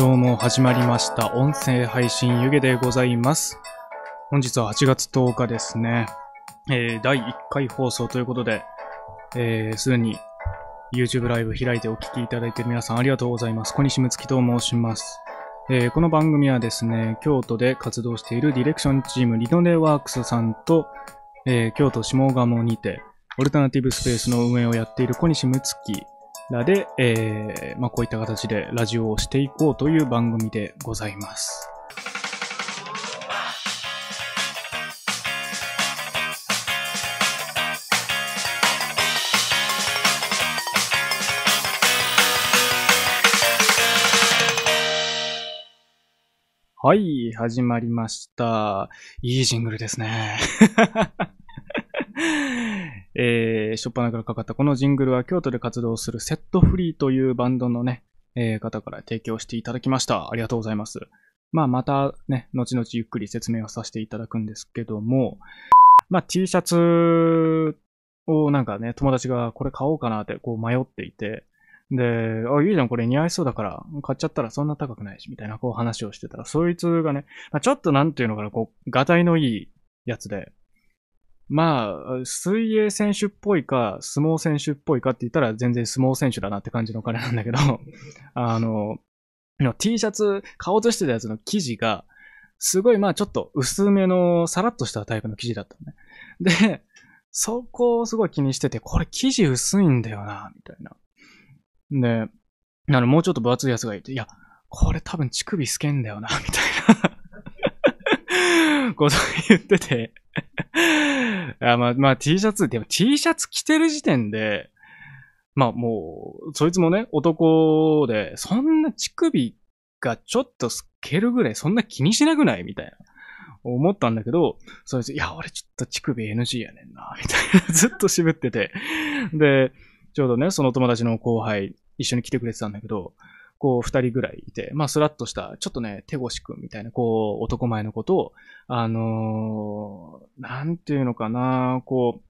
どうも始まりました。音声配信湯気でございます。本日は8月10日ですね。えー、第1回放送ということで、えー、すでに YouTube ライブ開いてお聞きいただいている皆さんありがとうございます。小西睦月と申します。えー、この番組はですね、京都で活動しているディレクションチームリノネワークスさんと、えー、京都下鴨にて、オルタナティブスペースの運営をやっている小西睦月らで、えー、まあ、こういった形でラジオをしていこうという番組でございます。はい、始まりました。いいジングルですね。えー、えしょっぱなからかかったこのジングルは京都で活動するセットフリーというバンドのね、えー、方から提供していただきました。ありがとうございます。まあまたね、後々ゆっくり説明をさせていただくんですけども、まあ T シャツをなんかね、友達がこれ買おうかなってこう迷っていて、で、あ、いいじゃん、これ似合いそうだから、買っちゃったらそんな高くないし、みたいなこう話をしてたら、そいつがね、まあ、ちょっとなんていうのかな、こう、ガタイのいいやつで、まあ、水泳選手っぽいか、相撲選手っぽいかって言ったら全然相撲選手だなって感じの彼なんだけど、あの、T シャツ買おうとしてたやつの生地が、すごいまあちょっと薄めのさらっとしたタイプの生地だったね。で、そこをすごい気にしてて、これ生地薄いんだよな、みたいな。で、あの、もうちょっと分厚いやつがいて、いや、これ多分乳首透けんだよな、みたいな こと言ってて あまあ、まあ T シャツ、でも T シャツ着てる時点で、まあもう、そいつもね、男で、そんな乳首がちょっと透けるぐらい、そんな気にしなくないみたいな。思ったんだけど、そいつ、いや、俺ちょっと乳首 NG やねんな、みたいな。ずっと渋ってて。で、ちょうどね、その友達の後輩、一緒に来てくれてたんだけど、こう、二人ぐらいいて、まあ、スラッとした、ちょっとね、手越くんみたいな、こう、男前のことを、あのー、なんていうのかな、こ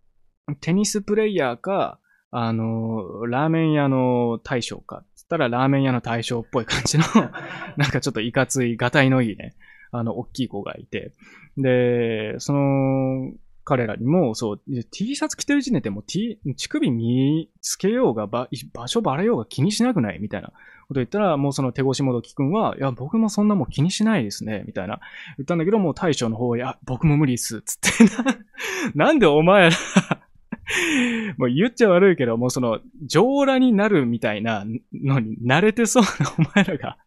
う、テニスプレイヤーか、あのー、ラーメン屋の大将か、つったらラーメン屋の大将っぽい感じの なんかちょっといかつい、がたいのいいね、あの、大きい子がいて、で、その、彼らにも、そう、T シャツ着てる時点でも T、乳首見つけようが、場所バレようが気にしなくない？みたいなこと言ったら、もうその手越しもどきくんは、いや、僕もそんなもん気にしないですね、みたいな。言ったんだけど、もう大将の方、いや、僕も無理っす、つって な。んでお前ら もう言っちゃ悪いけど、もうその、上裸になるみたいなのに慣れてそうなお前らが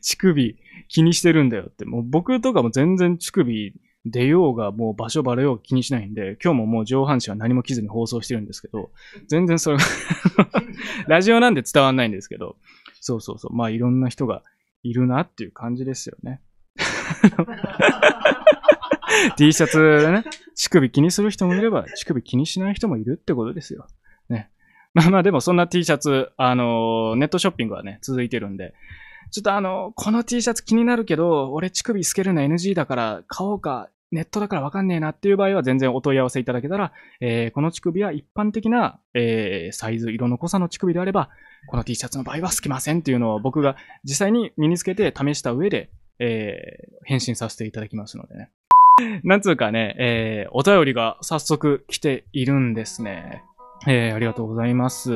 乳首気にしてるんだよって。もう僕とかも全然乳首出ようが、もう場所バレようが気にしないんで、今日ももう上半身は何も着ずに放送してるんですけど、全然それ ラジオなんで伝わんないんですけど、そうそうそう。まあいろんな人がいるなっていう感じですよね。T シャツでね、乳首気にする人もいれば、乳首気にしない人もいるってことですよ。ね。まあまあでもそんな T シャツ、あのー、ネットショッピングはね、続いてるんで、ちょっとあの、この T シャツ気になるけど、俺乳首透けるの NG だから買おうか、ネットだからわかんねえなっていう場合は全然お問い合わせいただけたら、えー、この乳首は一般的な、えー、サイズ、色の濃さの乳首であれば、この T シャツの場合は透けませんっていうのを僕が実際に身につけて試した上で、えー、返信させていただきますのでね。なんつうかね、えー、お便りが早速来ているんですね。えー、ありがとうございます。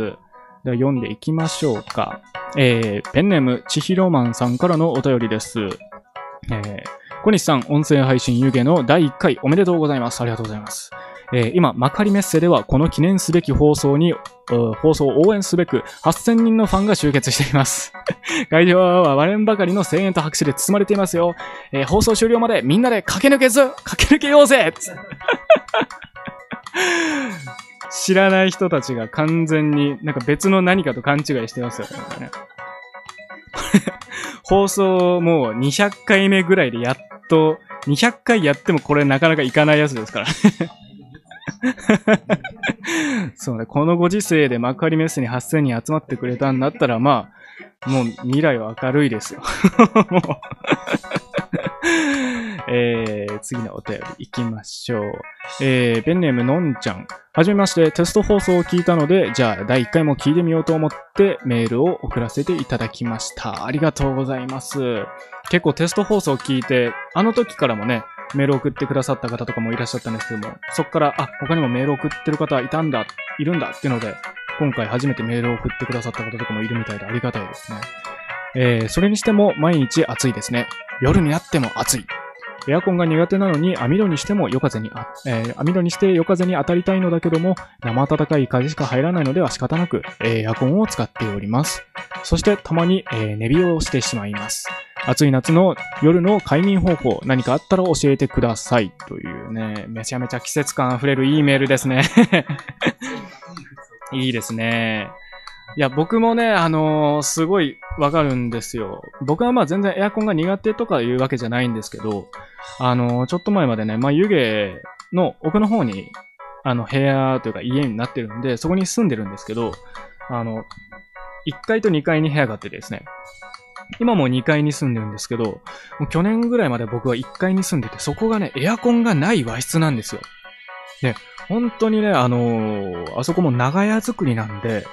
では読んでいきましょうか。えー、ペンネーム、ちひろまんさんからのお便りです。えー、小西さん、音声配信湯気の第1回おめでとうございます。ありがとうございます。えー、今、マカリメッセではこの記念すべき放送に、放送を応援すべく8000人のファンが集結しています。会場は割れんばかりの声援と拍手で包まれていますよ。えー、放送終了までみんなで駆け抜けず、駆け抜けようぜ 知らない人たちが完全になんか別の何かと勘違いしてますよね。放送もう200回目ぐらいでやっと、200回やってもこれなかなかいかないやつですから。そうね、このご時世で幕張メッセに8000人集まってくれたんだったら、まあ、もう未来は明るいですよ。えー、次のお便り行きましょう。えー、ペンネームのんちゃん。はじめまして、テスト放送を聞いたので、じゃあ第1回も聞いてみようと思ってメールを送らせていただきました。ありがとうございます。結構テスト放送を聞いて、あの時からもね、メール送ってくださった方とかもいらっしゃったんですけども、そっから、あ、他にもメール送ってる方いたんだ、いるんだっていうので、今回初めてメールを送ってくださった方とかもいるみたいでありがたいですね。えー、それにしても毎日暑いですね。夜になっても暑い。エアコンが苦手なのに網戸にしても夜風にあ、えー、網戸にして夜風に当たりたいのだけども、生暖かい風しか入らないのでは仕方なく、えー、エアコンを使っております。そしてたまに、えー、寝冷をしてしまいます。暑い夏の夜の快眠方法、何かあったら教えてください。というね、めちゃめちゃ季節感あふれるいいメールですね。いいですね。いや、僕もね、あのー、すごいわかるんですよ。僕はまあ全然エアコンが苦手とかいうわけじゃないんですけど、あのー、ちょっと前までね、まあ湯気の奥の方に、あの、部屋というか家になってるんで、そこに住んでるんですけど、あの、1階と2階に部屋があってですね、今も2階に住んでるんですけど、もう去年ぐらいまで僕は1階に住んでて、そこがね、エアコンがない和室なんですよ。で、本当にね、あのー、あそこも長屋作りなんで、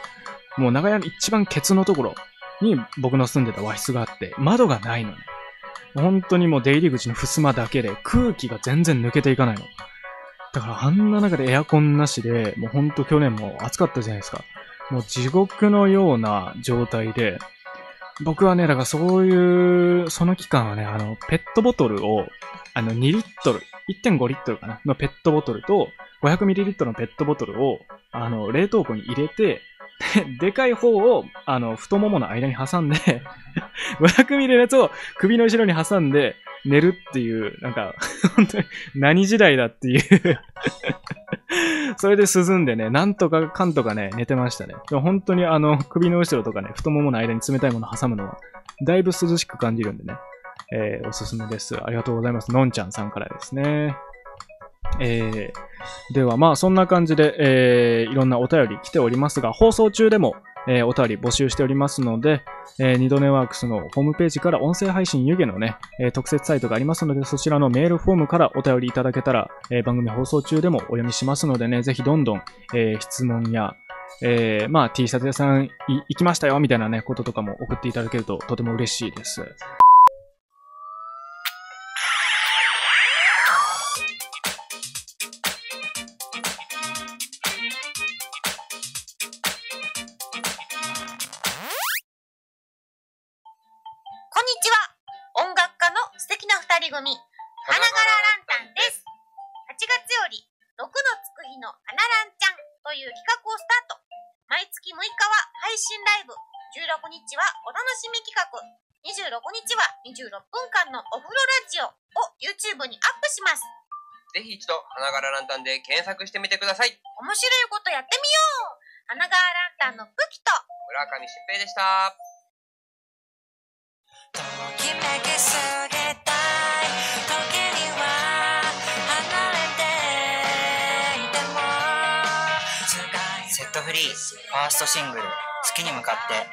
もう長屋の一番ケツのところに僕の住んでた和室があって、窓がないのね。本当にもう出入り口の襖だけで空気が全然抜けていかないの。だからあんな中でエアコンなしで、もうほんと去年も暑かったじゃないですか。もう地獄のような状態で、僕はね、だからそういう、その期間はね、あの、ペットボトルを、あの、2リットル、1.5リットルかなのペットボトルと、500ミリリットルのペットボトルを、あの、冷凍庫に入れて、でかい方を、あの、太ももの間に挟んで 500ミリのやつを首の後ろに挟んで寝るっていう、なんか、本当に何時代だっていう。それで涼んでね、なんとかかんとかね、寝てましたね。でも本当にあの、首の後ろとかね、太ももの間に冷たいもの挟むのは、だいぶ涼しく感じるんでね、えー、おすすめです。ありがとうございます。のんちゃんさんからですね。えー、ではまあそんな感じで、えー、いろんなお便り来ておりますが、放送中でも、えー、お便り募集しておりますので、えー、ニドネワークスのホームページから音声配信湯気のね、えー、特設サイトがありますので、そちらのメールフォームからお便りいただけたら、えー、番組放送中でもお読みしますのでね、ぜひどんどん、えー、質問や、えー、まあ T シャツ屋さん行きましたよみたいなね、こととかも送っていただけるととても嬉しいです。で検索してみてください。面白いことやってみよう。花川ランタンの武器と。村上疾平でした。ときめきすぎたい。時には離れていてもセットフリー。ファーストシングル「月に向かって」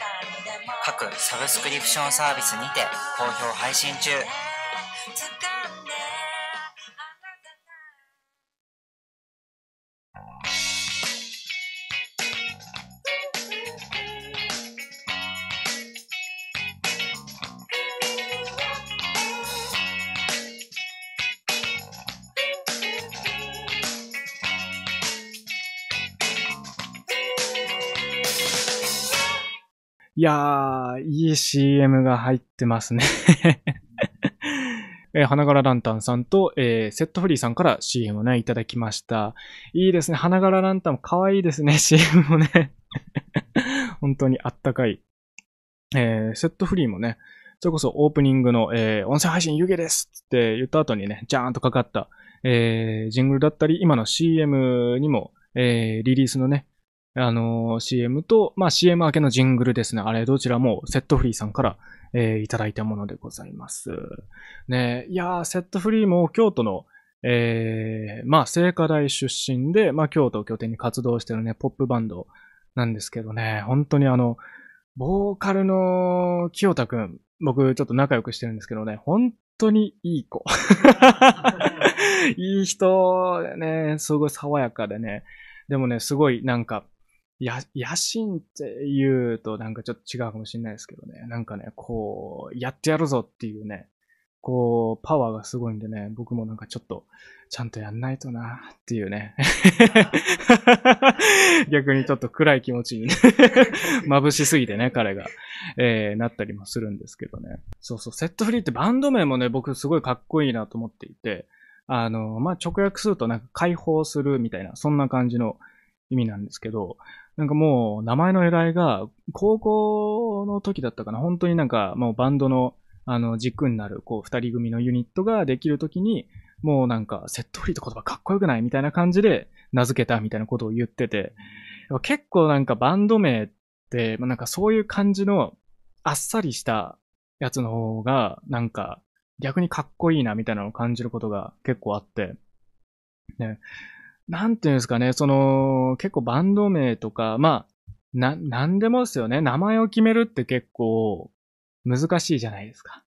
各サブスクリプションサービスにて好評配信中いやー、いい CM が入ってますね えー、花柄ランタンさんと、えー、セットフリーさんから CM をね、いただきました。いいですね。花柄ランタンも可愛いですね、CM もね 本当にあったかい。えー、セットフリーもね、それこそオープニングの、え、音声配信湯気ですって言った後にね、ジャーンとかかった、え、ジングルだったり、今の CM にも、え、リリースのね、あのー、CM と、まあ、CM 明けのジングルですね。あれ、どちらもセットフリーさんから、えーいただいたものでございます。ねいやー、セットフリーも京都の、えーまあ、聖火台出身で、まあ、京都を拠点に活動してるね、ポップバンドなんですけどね、本当にあの、ボーカルの清田くん、僕ちょっと仲良くしてるんですけどね、本当にいい子。いい人でね、すごい爽やかでね、でもね、すごいなんか、や、野心って言うとなんかちょっと違うかもしれないですけどね、なんかね、こう、やってやるぞっていうね、こう、パワーがすごいんでね、僕もなんかちょっと、ちゃんとやんないとなっていうね。逆にちょっと暗い気持ちに、眩しすぎてね、彼が、えー、なったりもするんですけどね。そうそう、セットフリーってバンド名もね、僕すごいかっこいいなと思っていて、あの、まあ、直訳するとなんか解放するみたいな、そんな感じの意味なんですけど、なんかもう名前の由来が高校の時だったかな、本当になんかもうバンドのあの軸になるこう二人組のユニットができる時に、もうなんかセットフリーって言葉かっこよくないみたいな感じで名付けたみたいなことを言ってて、結構なんかバンド名って、まあなんかそういう感じのあっさりしたやつの方が、なんか逆にかっこいいなみたいなのを感じることが結構あって、ね、なんていうんですかね、その、結構バンド名とか、まあ、な、なんでもですよね。名前を決めるって結構難しいじゃないですか。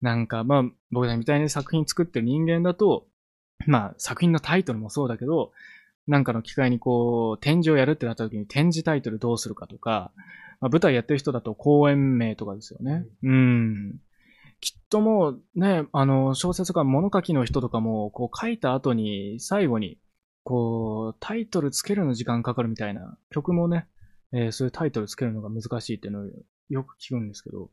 なんか、まあ、僕らみたいに作品作ってる人間だと、まあ、作品のタイトルもそうだけど、なんかの機会にこう、展示をやるってなった時に展示タイトルどうするかとか、まあ、舞台やってる人だと公演名とかですよね。うん。きっともうね、あの、小説が物書きの人とかも、こう書いた後に、最後に、こう、タイトルつけるの時間かかるみたいな、曲もね、えーそういうタイトルつけるのが難しいっていうのをよく聞くんですけど、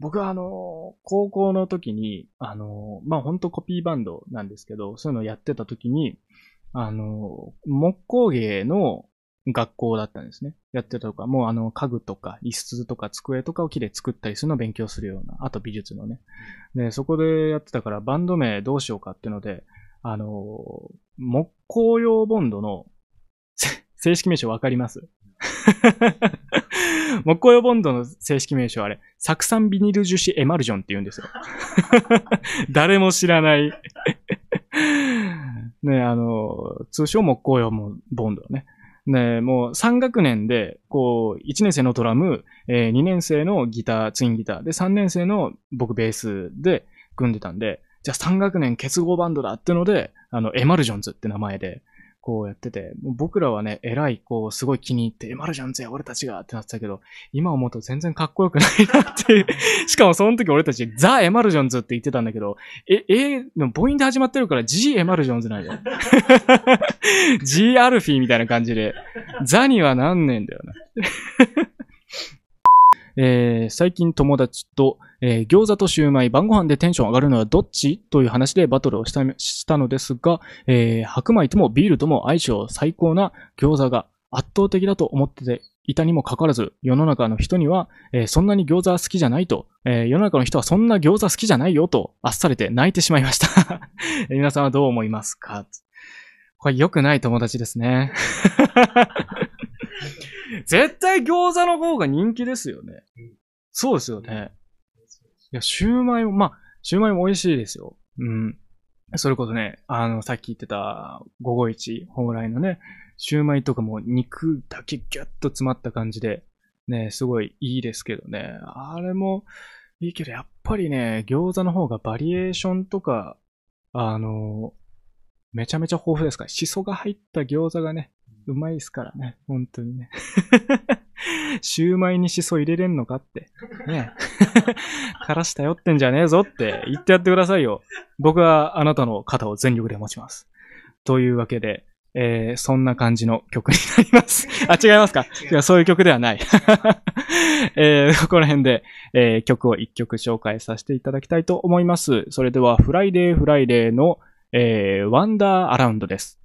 僕はあの、高校の時に、あの、まあ、ほんとコピーバンドなんですけど、そういうのをやってた時に、あの、木工芸の学校だったんですね。やってたとか、もうあの、家具とか、椅子とか机とかを木で作ったりするのを勉強するような、あと美術のね。で、そこでやってたから、バンド名どうしようかっていうので、あの、木工用ボンドの正式名称わかります？木工用ボンドの正式名称はあれ、酢酸ビニル樹脂エマルジョンって言うんですよ。誰も知らない。ね、あの、通称木工用ボンドね。ね、もう3学年で、こう、1年生のドラム、えー2年生のギター、ツインギター、で、3年生の僕ベースで組んでたんで、じゃあ3学年結合バンドだってので、あの、エマルジョンズって名前で、こうやってて、僕らはね、えらい、こう、すごい気に入って、エマルジョンズや、俺たちがってなってたけど、今思うと全然かっこよくないなっていう。しかもその時俺たち、ザ・エマルジョンズって言ってたんだけど、え、え、でも母音で始まってるから G エマルジョンズなんだよ。G アルフィーみたいな感じで、ザにはなんねえんだよな。えー最近友達と、えー餃子とシューマイ、晩ご飯でテンション上がるのはどっち？という話でバトルをしたしたのですが、えー白米ともビールとも相性最高な餃子が圧倒的だと思ってていたにもかかわらず、世の中の人には、えーそんなに餃子好きじゃないと、えー世の中の人はそんな餃子好きじゃないよと、あっされて泣いてしまいました。え ー皆さんはどう思いますか？これ良くない友達ですね。絶対餃子の方が人気ですよね。そうですよね。いや、シューマイも、まあ、シューマイも美味しいですよ。うん。それこそね、あの、さっき言ってた、午後一、蓬莱のね、シューマイとかも肉だけギュッと詰まった感じで、ね、すごいいいですけどね。あれもいいけど、やっぱりね、餃子の方がバリエーションとか、あの、めちゃめちゃ豊富ですから、シソが入った餃子がね、うまいですからね、本当にね。シューマイにシソ入れれんのかって。ねか らし頼ってんじゃねえぞって言ってやってくださいよ。僕はあなたの肩を全力で持ちます。というわけで、えー、そんな感じの曲になります。あ、違いますか？いや、そういう曲ではない。えー、ここら辺で、えー曲を一曲紹介させていただきたいと思います。それでは、フライデーフライデーの、えー、ワンダーアラウンドです。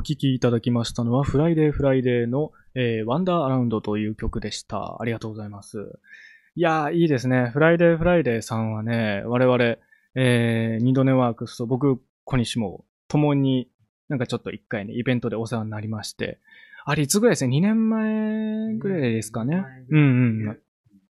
お聴きいただきましたのは、フライデーフライデーの、えー、ワンダーアラウンドという曲でした。ありがとうございます。いやー、いいですね。フライデーフライデーさんはね、我々、えー、ニドネワークスと僕、小西も、共に、なんかちょっと一回ね、イベントでお世話になりまして、あれ、いつぐらいですね ?2 年前ぐらいですかね？うんうん。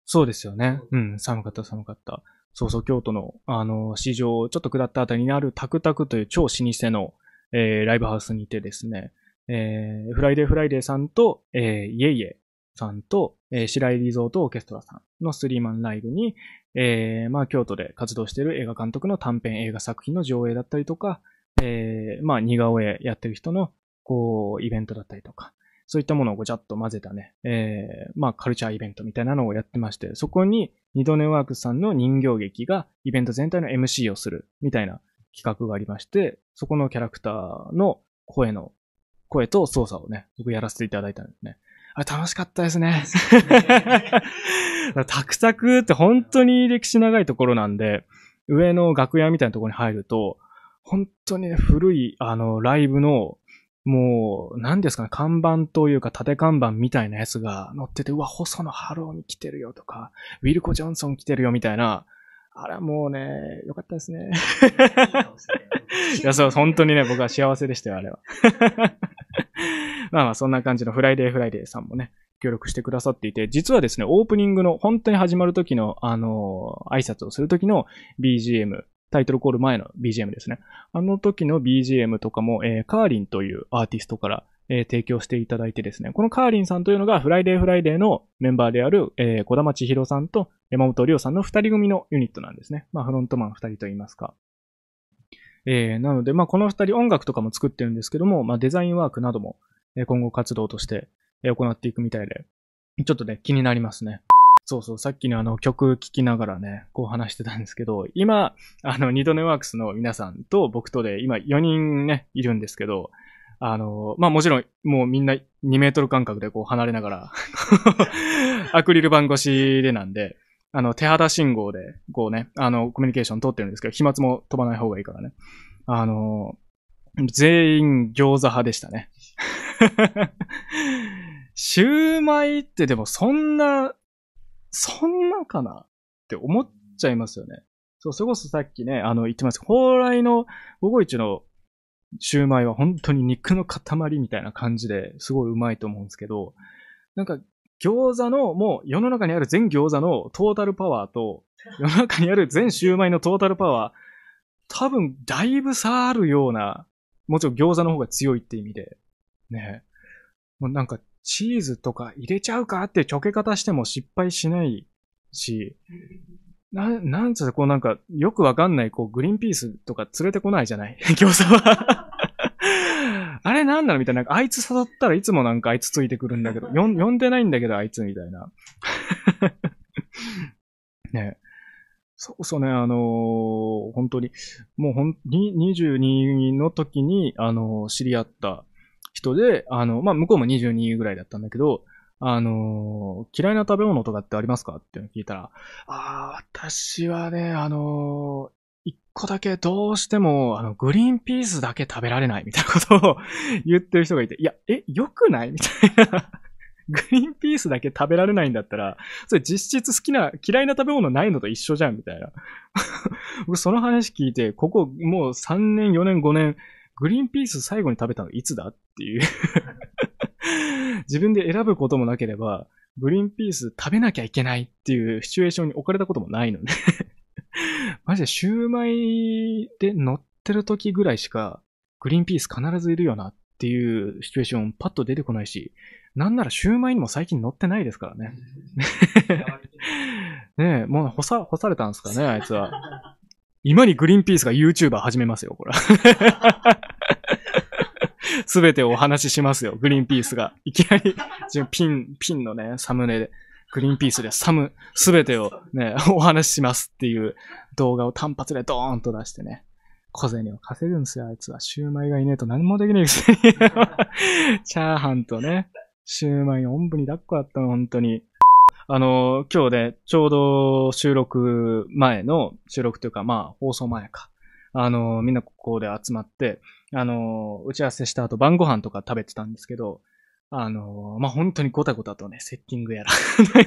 そうですよね。うん、寒かった寒かった。そうそう、京都の、あの、四条、ちょっと下ったあたりにあるタクタクという超老舗の、えー、ライブハウスにてですね、えー、フライデーフライデーさんと、えー、イエイエさんと、えー、白井リゾートオーケストラさんのスリーマンライブに、えー、まあ、京都で活動している映画監督の短編映画作品の上映だったりとか、えー、まあ、似顔絵やってる人の、こう、イベントだったりとか、そういったものをごちゃっと混ぜたね、えー、まあ、カルチャーイベントみたいなのをやってまして、そこに、ニドネワークスさんの人形劇がイベント全体の MC をする、みたいな企画がありまして、そこのキャラクターの声の、声と操作をね、僕やらせていただいたんですね。あれ楽しかったですね。タクタクって本当に歴史長いところなんで、上の楽屋みたいなところに入ると、本当にね、古い、あの、ライブの、もう、何ですかね、看板というか縦看板みたいなやつが載ってて、うわ、細野晴臣来てるよとか、ウィルコ・ジョンソン来てるよみたいな、あれはもうね、よかったですね。いや、そう、本当にね、僕は幸せでしたよ、あれは。まあまあ、そんな感じのフライデーフライデーさんもね、協力してくださっていて、実はですね、オープニングの、本当に始まる時の、あの、挨拶をする時の BGM、タイトルコール前の BGM ですね。あの時の BGM とかも、えー、カーリンというアーティストから、えー提供していただいてですね、このカーリンさんというのが、フライデーフライデーのメンバーである、えー、小玉千尋さんと山本亮さんの二人組のユニットなんですね。まあ、フロントマン二人と言いますか。えー、なので、まあ、この二人音楽とかも作ってるんですけども、まあ、デザインワークなども、今後活動として、行っていくみたいで、ちょっとね、気になりますね。そうそう、さっきのあの曲聴きながらね、こう話してたんですけど、今、あの、ニドネワークスの皆さんと僕とで、今4人ね、いるんですけど、あの、まあもちろん、もうみんな2メートル間隔でこう離れながら、アクリル板越しでなんで、あの、手肌信号で、こうね、あの、コミュニケーション取ってるんですけど、飛沫も飛ばない方がいいからね。あの、全員餃子派でしたね。シューマイってでもそんな、そんなかなって思っちゃいますよね。そう、それこそさっきね、あの、言ってます蓬莱の午後一のシューマイは本当に肉の塊みたいな感じですごいうまいと思うんですけど、なんか餃子のもう世の中にある全餃子のトータルパワーと 世の中にある全シューマイのトータルパワー、多分だいぶ差あるような、もちろん餃子の方が強いって意味で、ね。もうなんかチーズとか入れちゃうかってちょけ方しても失敗しないし、な、なんつうのこうなんか、よくわかんない、こう、グリーンピースとか連れてこないじゃない？餃子は。あれなんなのみたいな。あいつ誘ったらいつもなんかあいつついてくるんだけど、よん呼んでないんだけどあいつみたいな。ねそうそうね、あのー本当に、もうほん、に22の時に、あのー知り合った人で、あの、まあ、向こうも22ぐらいだったんだけど、あのー嫌いな食べ物とかってありますか？って聞いたら、ああ、私はね、あのー一個だけどうしても、あの、グリーンピースだけ食べられないみたいなことを 言ってる人がいて、いや、え、良くない？みたいな。グリーンピースだけ食べられないんだったら、それ実質好きな、嫌いな食べ物ないのと一緒じゃんみたいな。僕その話聞いて、ここもう3年、4年、5年、グリーンピース最後に食べたのいつだ？っていう。自分で選ぶこともなければ、グリーンピース食べなきゃいけないっていうシチュエーションに置かれたこともないので。マジでシューマイで乗ってる時ぐらいしか、グリーンピース必ずいるよなっていうシチュエーションパッと出てこないし、なんならシューマイにも最近乗ってないですからね。ねえ、もう干さ、干されたんですかね、あいつは。今にグリーンピースが YouTuber 始めますよ、これ。すべてお話ししますよ、グリーンピースが。いきなり、ピン、ピンのね、サムネで、グリーンピースでサム、すべてをね、お話ししますっていう動画を単発でドーンと出してね。小銭を稼ぐんですよ、あいつは。シューマイがいねえと何もできないくせに。チャーハンとね、シューマイおんぶに抱っこだったの、本当に。あの、今日で、ちょうど収録前の、収録というか、まあ、放送前か。あの、みんなここで集まって、あの、打ち合わせした後晩ご飯とか食べてたんですけど、あの、まあ、本当にゴタゴタとね、セッティングやら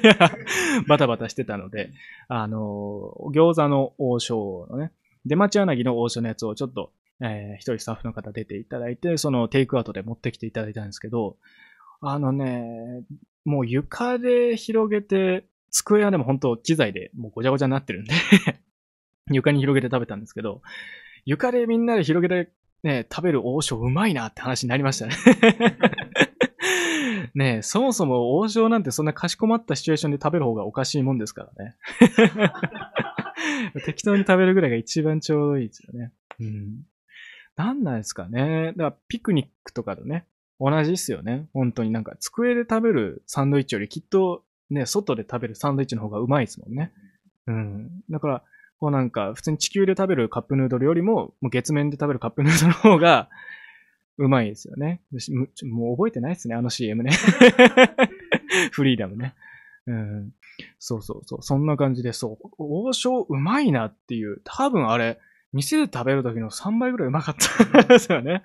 やら、バタバタしてたので、あの、餃子の王将のね、出町柳の王将のやつをちょっと、えー一人スタッフの方出ていただいて、そのテイクアウトで持ってきていただいたんですけど、あのね、もう床で広げて、机はでも本当機材でもうごちゃごちゃになってるんで 床に広げて食べたんですけど、床でみんなで広げてね、食べる王将うまいなって話になりましたね。ねえ、そもそも王将なんてそんなかしこまったシチュエーションで食べる方がおかしいもんですからね。適当に食べるぐらいが一番ちょうどいいですよね。うん。なんなんですかね。だからピクニックとかとね、同じっすよね。本当になんか机で食べるサンドイッチよりきっとね、外で食べるサンドイッチの方がうまいですもんね。うん。だから、こうなんか、普通に地球で食べるカップヌードルよりも、もう月面で食べるカップヌードルの方が、うまいですよね。もう覚えてないですね、あの CM ね。フリーダムね。うん。そうそうそう。そんな感じで、そう。王将うまいなっていう。多分あれ、店で食べる時の3倍ぐらいうまかったんですよね。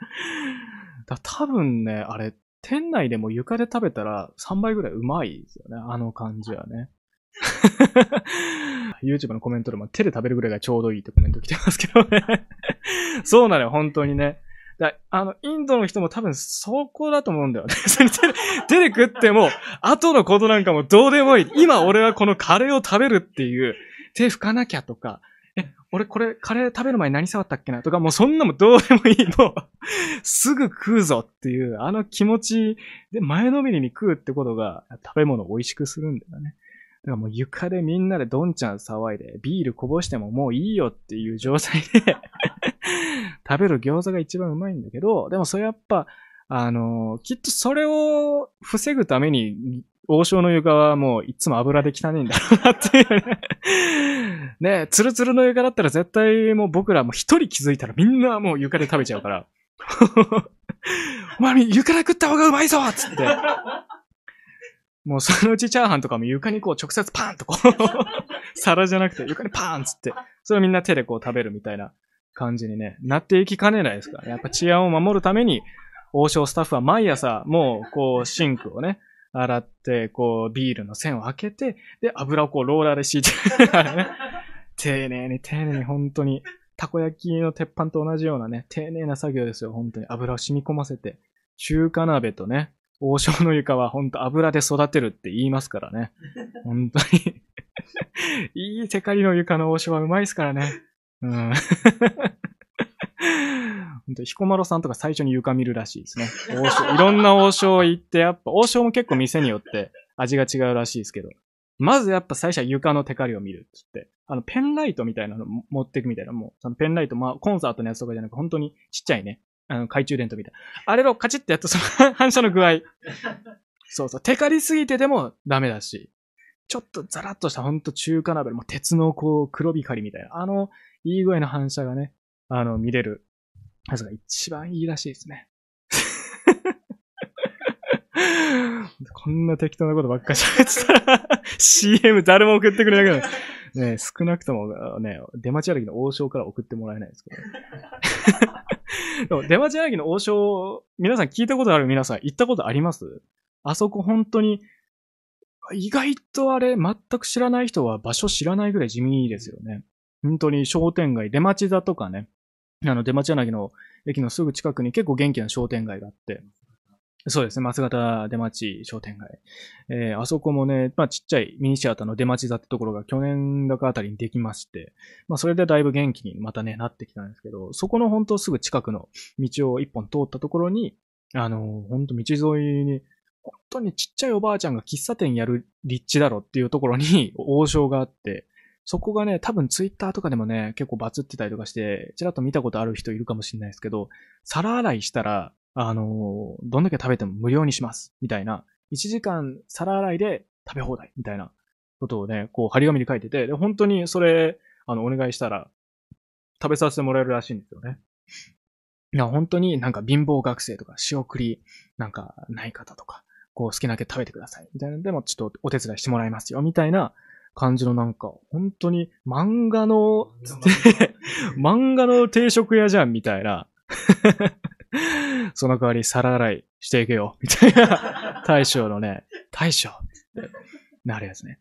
だ多分ね、あれ、店内でも床で食べたら3倍ぐらいうまいですよね。あの感じはね。YouTube のコメントでも手で食べるぐらいがちょうどいいってコメント来てますけどね。そうなのよ、本当にね。だあの、インドの人も多分そこだと思うんだよね。手で食っても、後のことなんかもどうでもいい。今俺はこのカレーを食べるっていう、手拭かなきゃとか、え、俺これカレー食べる前に何触ったっけなとか、もうそんなもどうでもいい。もう、すぐ食うぞっていう、あの気持ちで前のめりに食うってことが食べ物を美味しくするんだよね。だからもう床でみんなでどんちゃん騒いで、ビールこぼしてももういいよっていう状態で 食べる餃子が一番うまいんだけど、でもそれやっぱ、あのきっとそれを防ぐために、王将の床はもういつも油で汚いんだろうなっていうね。ねツルツルの床だったら絶対もう僕らもう一人気づいたらみんなもう床で食べちゃうから。お前床で食った方がうまいぞつって。もうそのうちチャーハンとかも床にこう直接パーンとこう、皿じゃなくて床にパーンっつって、それをみんな手でこう食べるみたいな感じにね、なっていきかねないですからね。やっぱ治安を守るために、王将スタッフは毎朝もうこうシンクをね、洗って、こうビールの線を開けて、で油をこうローラーで敷いて、ね、丁寧に丁寧に本当に、たこ焼きの鉄板と同じようなね、丁寧な作業ですよ、本当に。油を染み込ませて。中華鍋とね、王将の床は本当油で育てるって言いますからね。本当に。いいテカリの床の王将はうまいですからね。うん。本当彦摩呂さんとか最初に床見るらしいですね。王将。いろんな王将行って、やっぱ王将も結構店によって味が違うらしいですけど。まずやっぱ最初は床のテカリを見るっつって。あの、ペンライトみたいなの持っていくみたいな、もう、そのペンライト、まあ、コンサートのやつとかじゃなく、本当にちっちゃいね。あの、懐中電灯みたいな。あれをカチッてやっとその反射の具合。そうそう。テカりすぎてでもダメだし。ちょっとザラッとしたほんと中華鍋のもう鉄のこう黒光りみたいな。あの、いい具合の反射がね、あの、見れる。やつが一番いいらしいですね。こんな適当なことばっかり喋ってたら CM 誰も送ってくれなくなる。ねえ少なくともね、出町柳の王将から送ってもらえないですけど。でも出町柳の王将、皆さん聞いたことある皆さん行ったことあります？あそこ本当に、意外とあれ、全く知らない人は場所知らないぐらい地味ですよね。本当に商店街、出町座とかね、あの、出町柳の駅のすぐ近くに結構元気な商店街があって、そうですね、松形出町商店街。えーあそこもね、まあちっちゃいミニシアターの出町座ってところが去年だかあたりにできまして、まあそれでだいぶ元気にまたね、なってきたんですけど、そこの本当すぐ近くの道を一本通ったところに、あの、本当道沿いに、本当にちっちゃいおばあちゃんが喫茶店やる立地だろっていうところに 王将があって、そこがね、多分ツイッターとかでもね、結構バズってたりとかして、ちらっと見たことある人いるかもしれないですけど、皿洗いしたら、あのーどんだけ食べても無料にします。みたいな。1時間皿洗いで食べ放題。みたいなことをね、こう、張り紙に書いてて、で、本当にそれ、あの、お願いしたら、食べさせてもらえるらしいんですよね。いや、本当になんか貧乏学生とか、仕送り、なんか、ない方とか、こう、好きなだけ食べてください。みたいなのでも、ちょっとお手伝いしてもらいますよ。みたいな感じのなんか、本当に漫画の、漫画の 定食屋じゃん、みたいな。その代わり皿洗いしていけよ、みたいな 大将のね、大将ってなるやつね。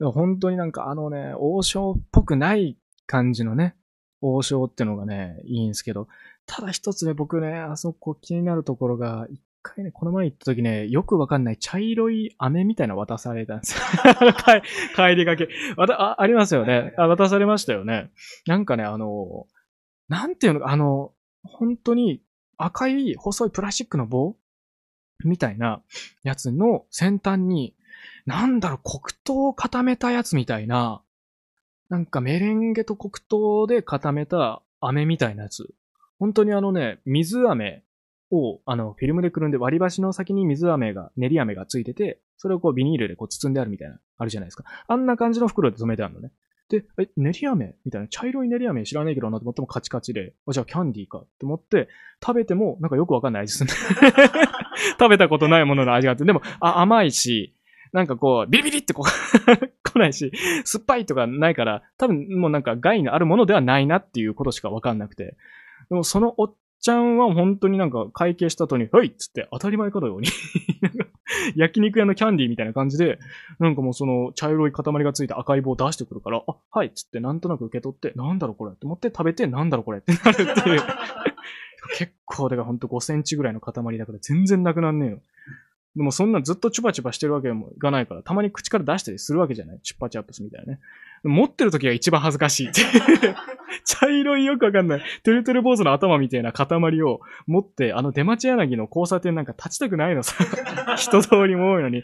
本当になんかあのね、王将っぽくない感じのね、王将ってのがね、いいんですけど、ただ一つね、僕ね、あそこ気になるところが、一回ね、この前行った時ね、よくわかんない茶色い飴みたいなの渡されたんですよ。帰帰りがけ。わたあ、ありますよねあ。渡されましたよね。なんかね、あの、なんていうのか、あの、本当に赤い細いプラスチックの棒？みたいなやつの先端に、なんだろう、黒糖を固めたやつみたいな、なんかメレンゲと黒糖で固めた飴みたいなやつ。本当にあのね、水飴を、あの、フィルムでくるんで割り箸の先に水飴が、練り飴がついてて、それをこうビニールでこう包んであるみたいな、あるじゃないですか。あんな感じの袋で止めてあるのね。で、え、練り飴？みたいな、茶色い練り飴知らないけどなと思ってもカチカチで、あ、じゃあキャンディーかって思って、食べてもなんかよくわかんない味する。食べたことないものの味があって、でも、あ、甘いし、なんかこう、ビリビリってこう、来ないし、酸っぱいとかないから、多分もうなんか害のあるものではないなっていうことしかわかんなくて。でもそのおっちゃんは本当になんか会計した後に、はいっつって当たり前かのように、焼肉屋のキャンディーみたいな感じで、なんかもうその茶色い塊がついた赤い棒を出してくるから、あ、はいっつってなんとなく受け取って、なんだろうこれって思って食べて、なんだろこれって なるっていう。結構、だからほんと5センチぐらいの塊だから全然なくなんねえよ。でもそんなずっとチュパチュパしてるわけもいかないから、たまに口から出したりするわけじゃない？チュッパチャップスみたいなね。持ってる時が一番恥ずかしい。茶色いよくわかんない、トゥルトゥル坊主の頭みたいな塊を持って、あの出町柳の交差点なんか立ちたくないのさ。人通りも多いのに、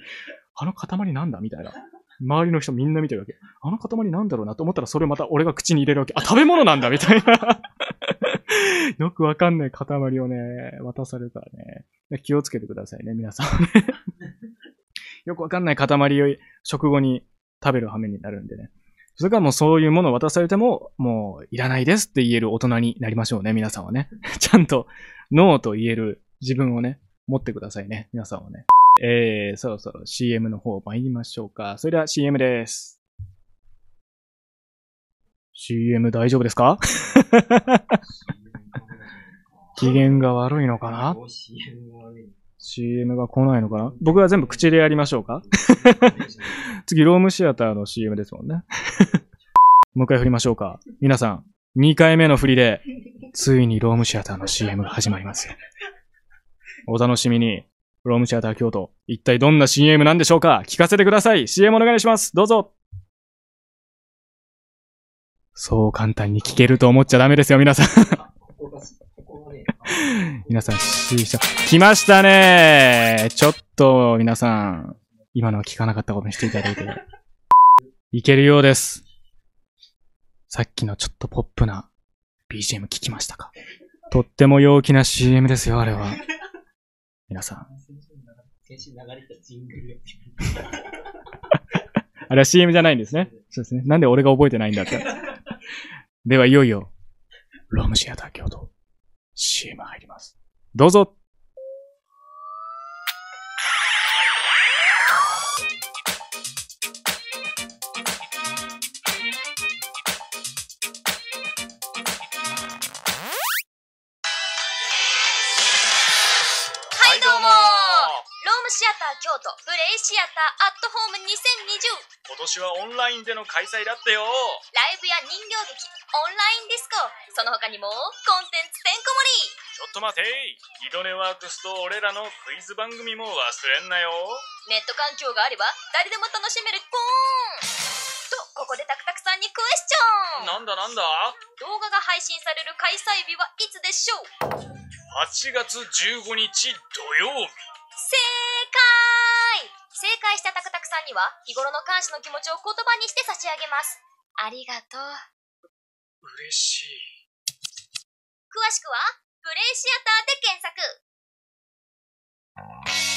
あの塊なんだ？みたいな。周りの人みんな見てるわけ。あの塊なんだろうな？と思ったらそれまた俺が口に入れるわけ。あ、食べ物なんだ？みたいな。よくわかんない塊をね、渡されるからね。気をつけてくださいね、皆さん。よくわかんない塊を食後に食べる羽目になるんでね。それからもうそういうものを渡されても、もういらないですって言える大人になりましょうね、皆さんはね。ちゃんとノーと言える自分をね、持ってくださいね、皆さんはね。えー、そろそろ CM の方参りましょうか。それでは CM です。CM 大丈夫ですか？機嫌が悪いのかな ?CM が来ないのかな？僕は全部口でやりましょうか？次、ロームシアターの CM ですもんね。もう一回振りましょうか。皆さん、2回目の振りで、ついにロームシアターの CM が始まりますよ。お楽しみに。ロームシアター京都。一体どんな CM なんでしょうか？聞かせてください。CM お願いします。どうぞ。そう簡単に聞けると思っちゃダメですよ、皆さん。皆さん、C 社、来ましたねちょっと、皆さん、今のは聞かなかったことにしていただいて。いけるようです。さっきのちょっとポップな BGM 聞きましたか？とっても陽気な CM ですよ、あれは。皆さん。あれは CM じゃないんですね。そうですね。なんで俺が覚えてないんだって。では、いよいよ、ロームシアター京都、CM 入ります。どうぞアットホーム2020今年はオンラインでの開催だってよ。ライブや人形劇オンラインディスコその他にもコンテンツてんこ盛り。ちょっと待て。イドネワークスと俺らのクイズ番組も忘れんなよ。ネット環境があれば誰でも楽しめるポーン。とここでタクタクさんにクエスチョン。なんだなんだ？動画が配信される開催日はいつでしょう ?8 月15日土曜日。正解正解したタクタクさんには日頃の感謝の気持ちを言葉にして差し上げます。ありがとう。嬉しい。詳しくはプレイシアターで検索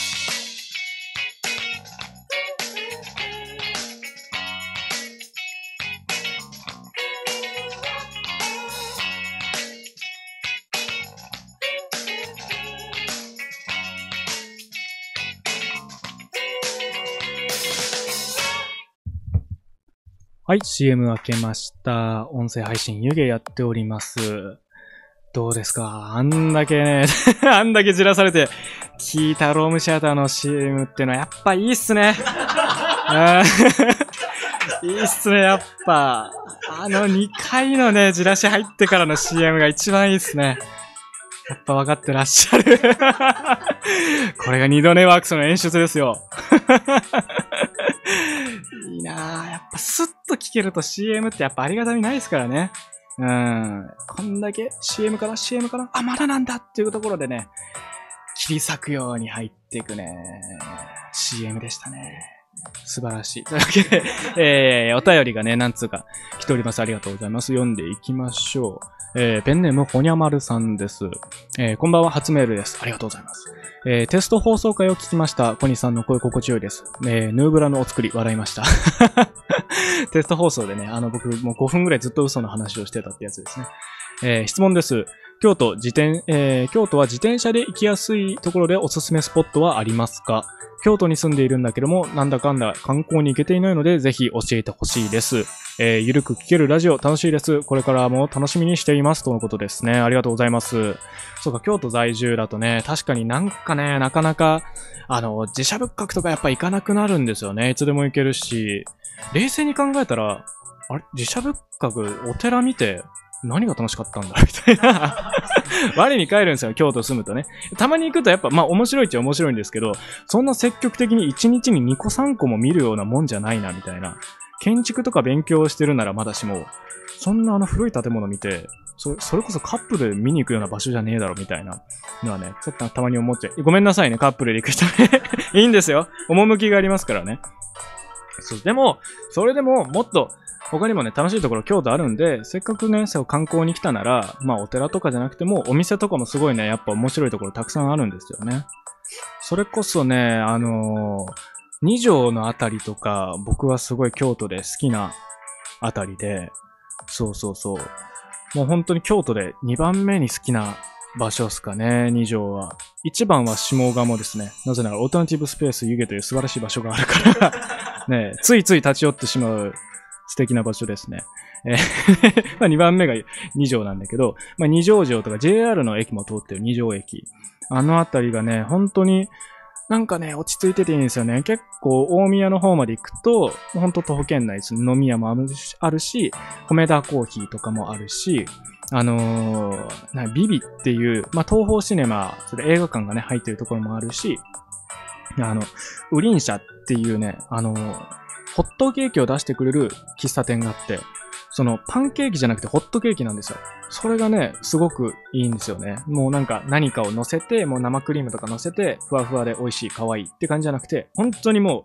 はい、CM 開けました。音声配信湯気やっております。どうですか？あんだけね、あんだけじらされて、聞いたロームシアターの CM ってのはやっぱいいっすね。いいっすね、やっぱ。あの2回のね、じらし入ってからの CM が一番いいっすね。やっぱ分かってらっしゃる。これが二度寝ワークスの演出ですよ。いいなぁ。やっぱスッと聞けると CM ってやっぱありがたみないですからね。うん。こんだけ CM から CM から、あ、まだなんだっていうところでね、切り裂くように入っていくね、CM でしたね。素晴らしい。というわけで、えー、お便りがね、なんつうか来ております。ありがとうございます。読んでいきましょう。えー、ペンネームほにゃまるさんです。えー、こんばんは、初メールです。ありがとうございます。えー、テスト放送会を聞きました。コニーさんの声心地よいです。えー、ヌーブラのお作り、笑いました。テスト放送でね、あの、僕、もう5分ぐらいずっと嘘の話をしてたってやつですね。えー、質問です。京都、自転、えー、京都は自転車で行きやすいところでおすすめスポットはありますか？京都に住んでいるんだけども、なんだかんだ観光に行けていないので、ぜひ教えてほしいです。えー、ゆるく聞けるラジオ楽しいです。これからも楽しみにしています。とのことですね。ありがとうございます。そうか、京都在住だとね、確かになんかね、なかなか、あの、自社仏閣とかやっぱ行かなくなるんですよね。いつでも行けるし、冷静に考えたら、あれ？自社仏閣、お寺見て、何が楽しかったんだ？みたいな。我に返るんですよ、京都住むとね。たまに行くとやっぱ、まあ面白いっちゃ面白いんですけど、そんな積極的に1日に2個3個も見るようなもんじゃないな、みたいな。建築とか勉強してるならまだしも、そんなあの古い建物見て、そそれこそカップルで見に行くような場所じゃねえだろ、みたいなのはね、ちょっとたまに思っちゃう。ごめんなさいね、カップルで行く人ね。いいんですよ。趣がありますからね。そう、でも、それでももっと、他にもね、楽しいところ京都あるんで、せっかくね、そう観光に来たなら、まあお寺とかじゃなくても、お店とかもすごいね、やっぱ面白いところたくさんあるんですよね。それこそね、あのー二条のあたりとか、僕はすごい京都で好きなあたりで、そうそうそう。もう本当に京都で2番目に好きな場所っすかね、二条は。1番は下鴨ですね。なぜなら、オルタナティブスペース湯気という素晴らしい場所があるから、ね、ついつい立ち寄ってしまう素敵な場所ですね。え まあ2番目が二条なんだけど、まあ二条城とか JR の駅も通ってる二条駅。あのあたりがね、本当に、なんかね、落ち着いてていいんですよね。結構、大宮の方まで行くと、ほんと徒歩圏内です。飲み屋もあるし、米田コーヒーとかもあるし、あのーなビビっていう、まあ、東宝シネマ、それ映画館がね、入ってるところもあるし、あの、ウリン社っていうね、あのーホットケーキを出してくれる喫茶店があって、そのパンケーキじゃなくてホットケーキなんですよ。それがね、すごくいいんですよね。もうなんか何かを乗せて、もう生クリームとか乗せて、ふわふわで美味しい、可愛いって感じじゃなくて、本当にも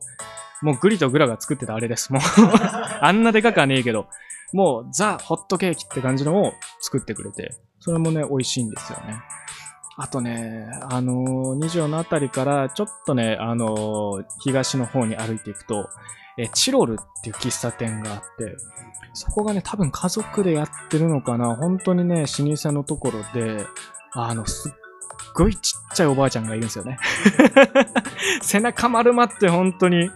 う、もうグリとグラが作ってたあれです。もう、あんなでかくはねえけど、もうザ・ホットケーキって感じのを作ってくれて、それもね、美味しいんですよね。あとね、あのー、二条のあたりから、ちょっとね、あのー東の方に歩いていくと、え、チロルっていう喫茶店があって、そこがね、多分家族でやってるのかな。本当にね、老舗のところで、あの、すっごいちっちゃいおばあちゃんがいるんですよね。背中丸まって本当に、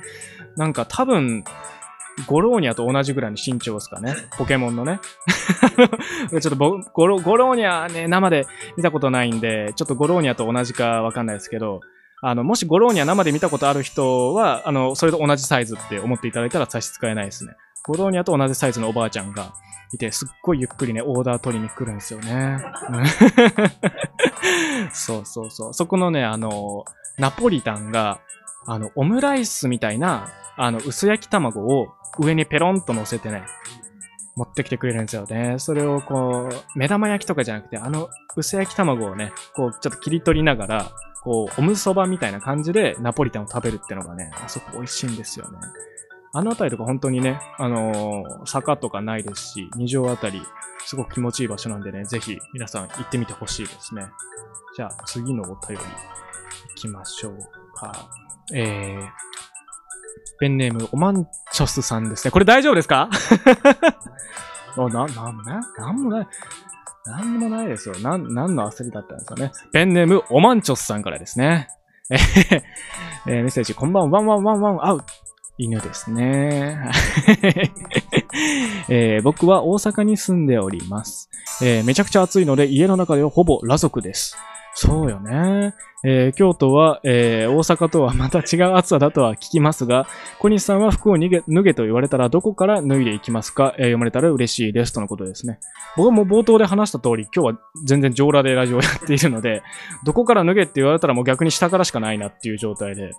なんか多分、ゴローニャと同じぐらいの身長ですかね。ポケモンのね。ちょっとぼゴロ、ゴローニャね、生で見たことないんで、ちょっとゴローニャと同じかわかんないですけど、あの、もしゴローニャ生で見たことある人は、あの、それと同じサイズって思っていただいたら差し支えないですね。ゴローニャと同じサイズのおばあちゃんがいて、すっごいゆっくりね、オーダー取りに来るんですよね。そうそうそう。そこのね、あの、ナポリタンが、あの、オムライスみたいな、あの、薄焼き卵を上にペロンと乗せてね、持ってきてくれるんですよね。それをこう、目玉焼きとかじゃなくて、あの、薄焼き卵をね、こう、ちょっと切り取りながら、こう、おむそばみたいな感じでナポリタンを食べるってのがね、あそこ美味しいんですよね。あのあたりとか本当にね、あのー坂とかないですし、二条あたり、すごく気持ちいい場所なんでね、ぜひ皆さん行ってみてほしいですね。じゃあ、次のお便り行きましょうか。えー、ペンネーム、オマンチョスさんですね。これ大丈夫ですか？あ、な、なん、な、なんもない。何にもないですよ。なん、何の焦りだったんですかね。ペンネーム、オマンチョスさんからですね。えーえメッセージ、こんばんは、ワンワンワンワン、アウ犬ですね。えー僕は大阪に住んでおります、えーめちゃくちゃ暑いので家の中ではほぼ裸族です。そうよね。えー京都は、えー大阪とはまた違う暑さだとは聞きますが、小西さんは服を脱げ脱げと言われたらどこから脱いでいきますか、えー読まれたら嬉しいですとのことですね。僕はもう冒頭で話した通り、今日は全然上裸でラジオをやっているので、どこから脱げって言われたらもう逆に下からしかないなっていう状態で、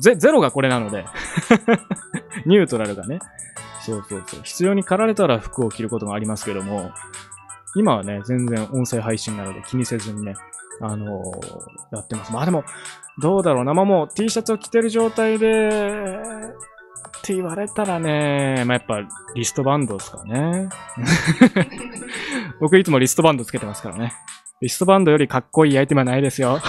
ゼゼロがこれなので、ニュートラルがね。そうそうそう。必要に駆られたら服を着ることがありますけども、今はね、全然音声配信なので気にせずにね、あのーやってます。まあでも、どうだろうな。まあもう T シャツを着てる状態で、って言われたらね、まあやっぱリストバンドですかね。僕いつもリストバンドつけてますからね。リストバンドよりかっこいいアイテムはないですよ。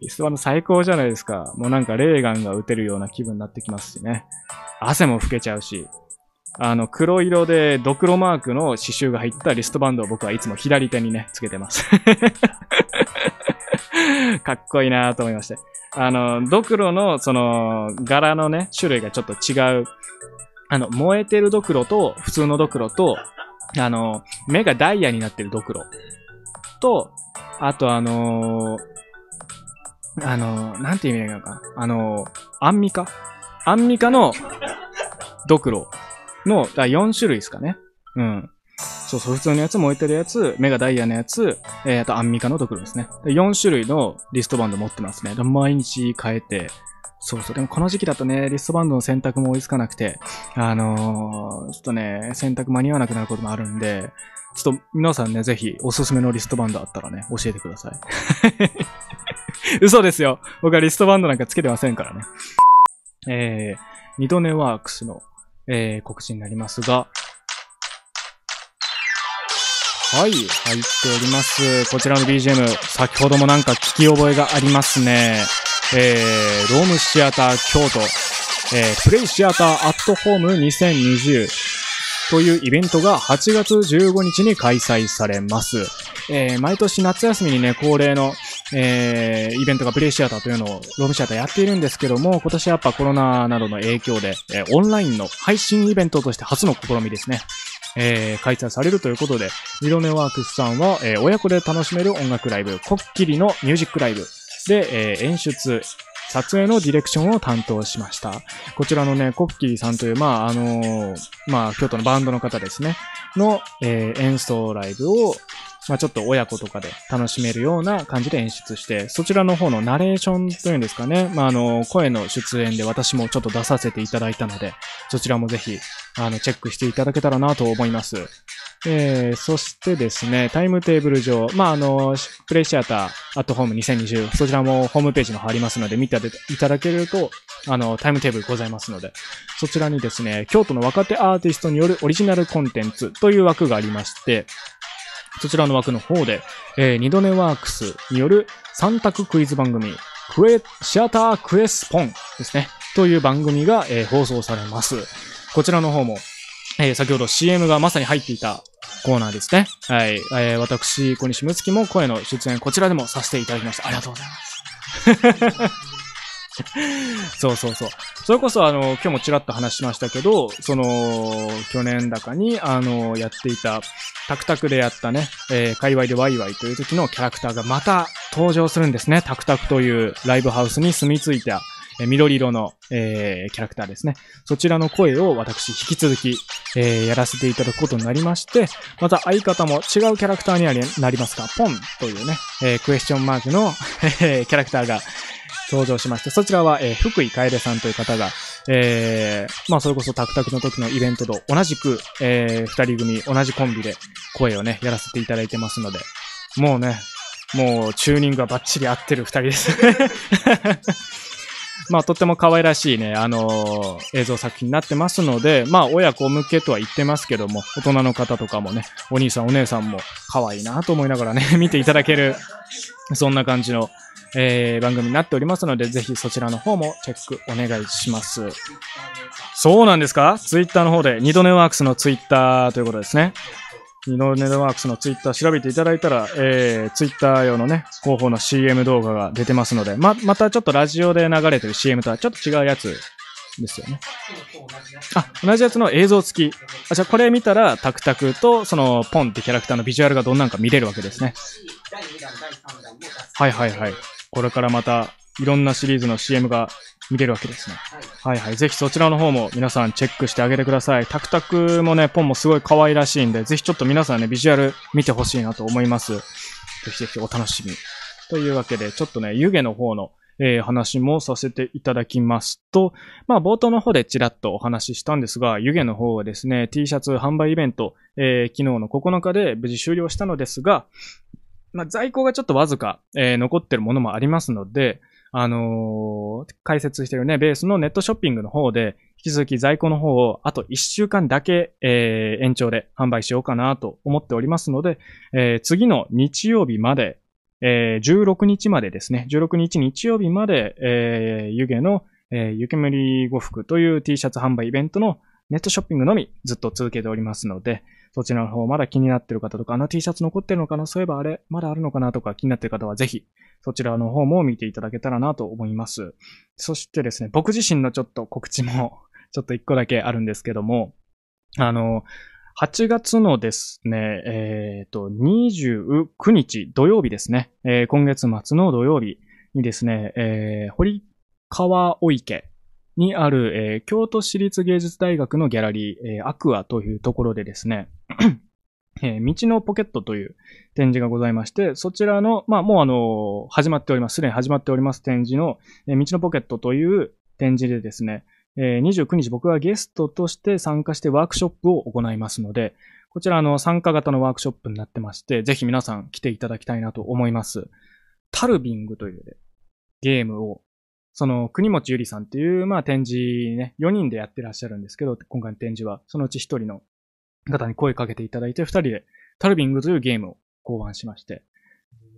リストバンド最高じゃないですか。もうなんかレーガンが撃てるような気分になってきますしね。汗も拭けちゃうし。あの、黒色でドクロマークの刺繍が入ったリストバンドを僕はいつも左手にね、つけてます。かっこいいなと思いまして。あの、ドクロのその柄のね、種類がちょっと違う。あの、燃えてるドクロと普通のドクロと、あの、目がダイヤになってるドクロと、あとあのあのなんて意味なのかな。あのアンミカ？アンミカのドクロの、だ4種類ですかね。うん。そうそう、普通のやつ、燃えてるやつ、メガダイヤのやつ、えー、あとアンミカのドクロですね。で4種類のリストバンド持ってますね。で毎日変えて、そうそう。でもこの時期だとね、リストバンドの選択も追いつかなくて、あのー、ちょっとね、選択間に合わなくなることもあるんで、ちょっと皆さんね、ぜひおすすめのリストバンドあったらね、教えてください。嘘ですよ。僕はリストバンドなんかつけてませんからね。えー、二度寝ワークスの、えー、告知になりますが、はい、入っております。こちらの BGM、先ほどもなんか聞き覚えがありますね。えー、ロームシアター京都、えー、プレイシアターアットホーム2020というイベントが8月15日に開催されます。えー、毎年夏休みにね、恒例の、えー、イベントがプレイシアターというのをロームシアターやっているんですけども、今年はやっぱコロナなどの影響で、えーオンラインの配信イベントとして初の試みですね。えー開催されるということで、ミロネワークスさんは、えー親子で楽しめる音楽ライブ、コッキリのミュージックライブで、えー演出、撮影のディレクションを担当しました。こちらのね、コッキリさんという、まあ、あのまあ、京都のバンドの方ですね、の、えー演奏ライブを、まあ、ちょっと親子とかで楽しめるような感じで演出して、そちらの方のナレーションというんですかね、まあ、あの、声の出演で私もちょっと出させていただいたので、そちらもぜひ、あの、チェックしていただけたらなと思います。えー、そしてですね、タイムテーブル上、まあ、あの、プレイシアター、アットホーム2020、そちらもホームページの方ありますので、見ていただけると、あの、タイムテーブルございますので、そちらにですね、京都の若手アーティストによるオリジナルコンテンツという枠がありまして、そちらの枠の方で、えー、二度寝ワークスによる3択クイズ番組、クエ、シアタークエスポンですね、という番組が、えー放送されます。こちらの方も、えー先ほど CM がまさに入っていたコーナーですね。はい。えー私、小西睦月も声の出演、こちらでもさせていただきました。ありがとうございます。そうそうそう。それこそ、あの、今日もちらっと話しましたけど、その、去年高に、あの、やっていた、タクタクでやったね、えー、界隈でワイワイという時のキャラクターがまた登場するんですね。タクタクというライブハウスに住み着いた、え緑色の、えーキャラクターですね。そちらの声を私引き続き、えーやらせていただくことになりまして、また相方も違うキャラクターにはなりますが、ポンというね、えークエスチョンマークの、えキャラクターが登場しまして、そちらは、えー福井楓さんという方が、えーまあそれこそタクタクの時のイベントと同じく、えー二人組、同じコンビで声をね、やらせていただいてますので、もうね、もうチューニングがバッチリ合ってる二人です。まあ、とっても可愛らしいね、あのー映像作品になってますので、まあ、親子向けとは言ってますけども、大人の方とかもね、お兄さんお姉さんも可愛いなと思いながらね、見ていただける、そんな感じの、えー番組になっておりますので、ぜひそちらの方もチェックお願いします。そうなんですか？ツイッターの方で、ニドネワークスのツイッターということですね。ニドネワークスのツイッター調べていただいたら、えー、ツイッター用のね、広報の CM 動画が出てますので、ま、またちょっとラジオで流れてる CM とはちょっと違うやつですよね。あ、同じやつの映像付き。あ、じゃあこれ見たら、タクタクと、その、ポンってキャラクターのビジュアルがどんなんか見れるわけですね。はいはいはい。これからまた、いろんなシリーズの CM が見れるわけですね。はいはい。ぜひそちらの方も皆さんチェックしてあげてください。タクタクもね、ポンもすごい可愛らしいんで、ぜひちょっと皆さんね、ビジュアル見てほしいなと思います。ぜひぜひお楽しみ。というわけで、ちょっとね、湯気の方の、えー話もさせていただきますと、まあ冒頭の方でちらっとお話ししたんですが、湯気の方はですね、T シャツ販売イベント、えー昨日の9日で無事終了したのですが、まあ在庫がちょっとわずか、えー残ってるものもありますので、あのー解説してるね、ベースのネットショッピングの方で、引き続き在庫の方をあと1週間だけ、えー延長で販売しようかなと思っておりますので、えー次の日曜日まで、えー16日までですね、16日日曜日まで、えー湯気の、えー湯煙呉服という T シャツ販売イベントのネットショッピングのみずっと続けておりますので、そちらの方まだ気になってる方とか、あの T シャツ残ってるのかな？そういえばあれ、まだあるのかな？とか気になってる方はぜひ、そちらの方も見ていただけたらなと思います。そしてですね、僕自身のちょっと告知も、ちょっと一個だけあるんですけども、あの、8月のですね、えっ、と、29日土曜日ですね、えー今月末の土曜日にですね、えー堀川御池にある、えー京都市立芸術大学のギャラリー、えーアクアというところでですね、えー道のポケットという展示がございまして、そちらの、まあもうあの、始まっております。すでに始まっております展示の、え道のポケットという展示でですね、えー29日僕はゲストとして参加してワークショップを行いますので、こちらの参加型のワークショップになってまして、ぜひ皆さん来ていただきたいなと思います。タルビングというゲームを、その国持ゆりさんっていう、まあ展示ね、4人でやってらっしゃるんですけど、今回の展示は、そのうち1人の方に声かけていただいて、2人でタルビングというゲームを考案しまして、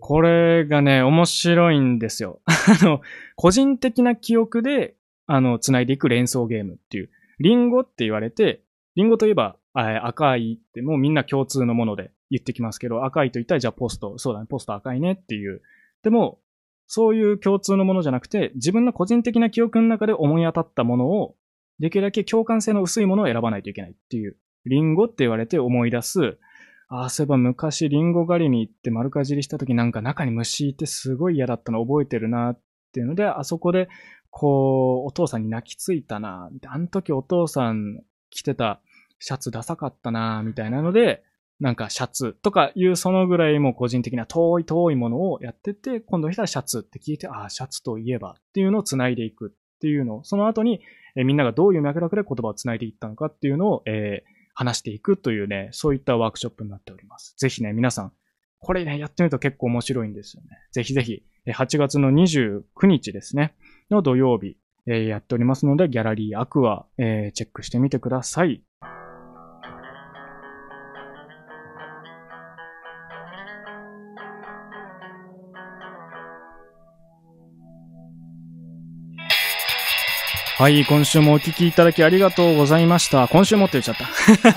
これがね、面白いんですよ。あの、個人的な記憶で、あの、繋いでいく連想ゲームっていう。リンゴって言われて、リンゴといえば、赤いってもうみんな共通のもので言ってきますけど、赤いと言ったらじゃあポスト、そうだね、ポスト赤いねっていう。でも、そういう共通のものじゃなくて、自分の個人的な記憶の中で思い当たったものを、できるだけ共感性の薄いものを選ばないといけないっていう。リンゴって言われて思い出す。ああ、そういえば昔リンゴ狩りに行って丸かじりした時なんか中に虫いてすごい嫌だったの覚えてるなっていうので、あそこで、こう、お父さんに泣きついたなあの時お父さん着てたシャツダサかったなみたいなので、なんかシャツとかいうそのぐらいもう個人的な遠い遠いものをやってて、今度来たらシャツって聞いて、ああ、シャツといえばっていうのを繋いでいくっていうのを、その後に、えみんながどういう脈絡で言葉を繋いでいったのかっていうのを、えー話していくというね、そういったワークショップになっております。ぜひね、皆さん、これね、やってみると結構面白いんですよね。ぜひぜひ、え8月の29日ですね、の土曜日、えーやっておりますので、ギャラリーアクア、えーチェックしてみてください。はい、今週もお聞きいただきありがとうございました。今週もって言っちゃった。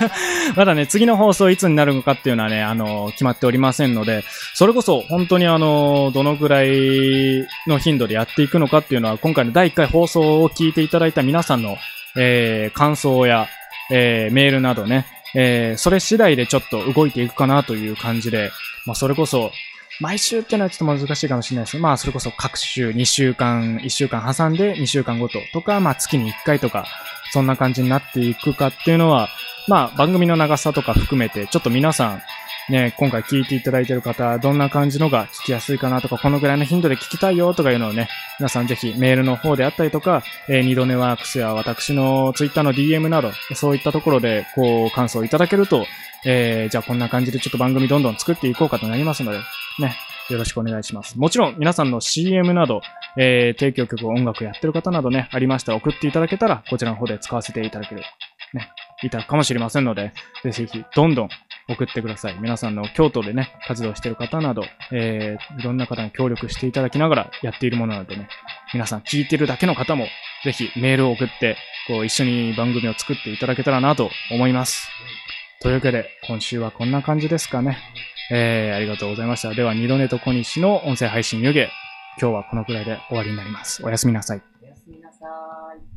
まだね、次の放送いつになるのかっていうのはね、あの、決まっておりませんので、それこそ本当にあの、どのぐらいの頻度でやっていくのかっていうのは、今回の第1回放送を聞いていただいた皆さんの、えー、感想や、えー、メールなどね、えー、それ次第でちょっと動いていくかなという感じで、まあ、それこそ、毎週っていうのはちょっと難しいかもしれないです、まあ、それこそ各週2週間、1週間挟んで2週間ごととか、まあ、月に1回とか、そんな感じになっていくかっていうのは、まあ、番組の長さとか含めて、ちょっと皆さん、ね、今回聞いていただいている方、どんな感じのが聞きやすいかなとか、このぐらいの頻度で聞きたいよとかいうのをね、皆さんぜひメールの方であったりとか、えー、二度寝ワークスや私のツイッターの DM など、そういったところで、こう、感想いただけると、えー、じゃあこんな感じでちょっと番組どんどん作っていこうかとなりますので、ね、よろしくお願いします。もちろん皆さんの CM など、えー、提供曲、音楽やってる方などね、ありましたら送っていただけたら、こちらの方で使わせていただける、ね、いたかもしれませんので、ぜひぜひ、どんどん送ってください。皆さんの京都でね、活動してる方など、えー、いろんな方に協力していただきながらやっているものなのでね、皆さん聞いてるだけの方も、ぜひメールを送って、こう、一緒に番組を作っていただけたらなと思います。というわけで、今週はこんな感じですかね。えー、ありがとうございました。では、二度寝と小西の音声配信湯気。今日はこのくらいで終わりになります。おやすみなさいおやすみなさい。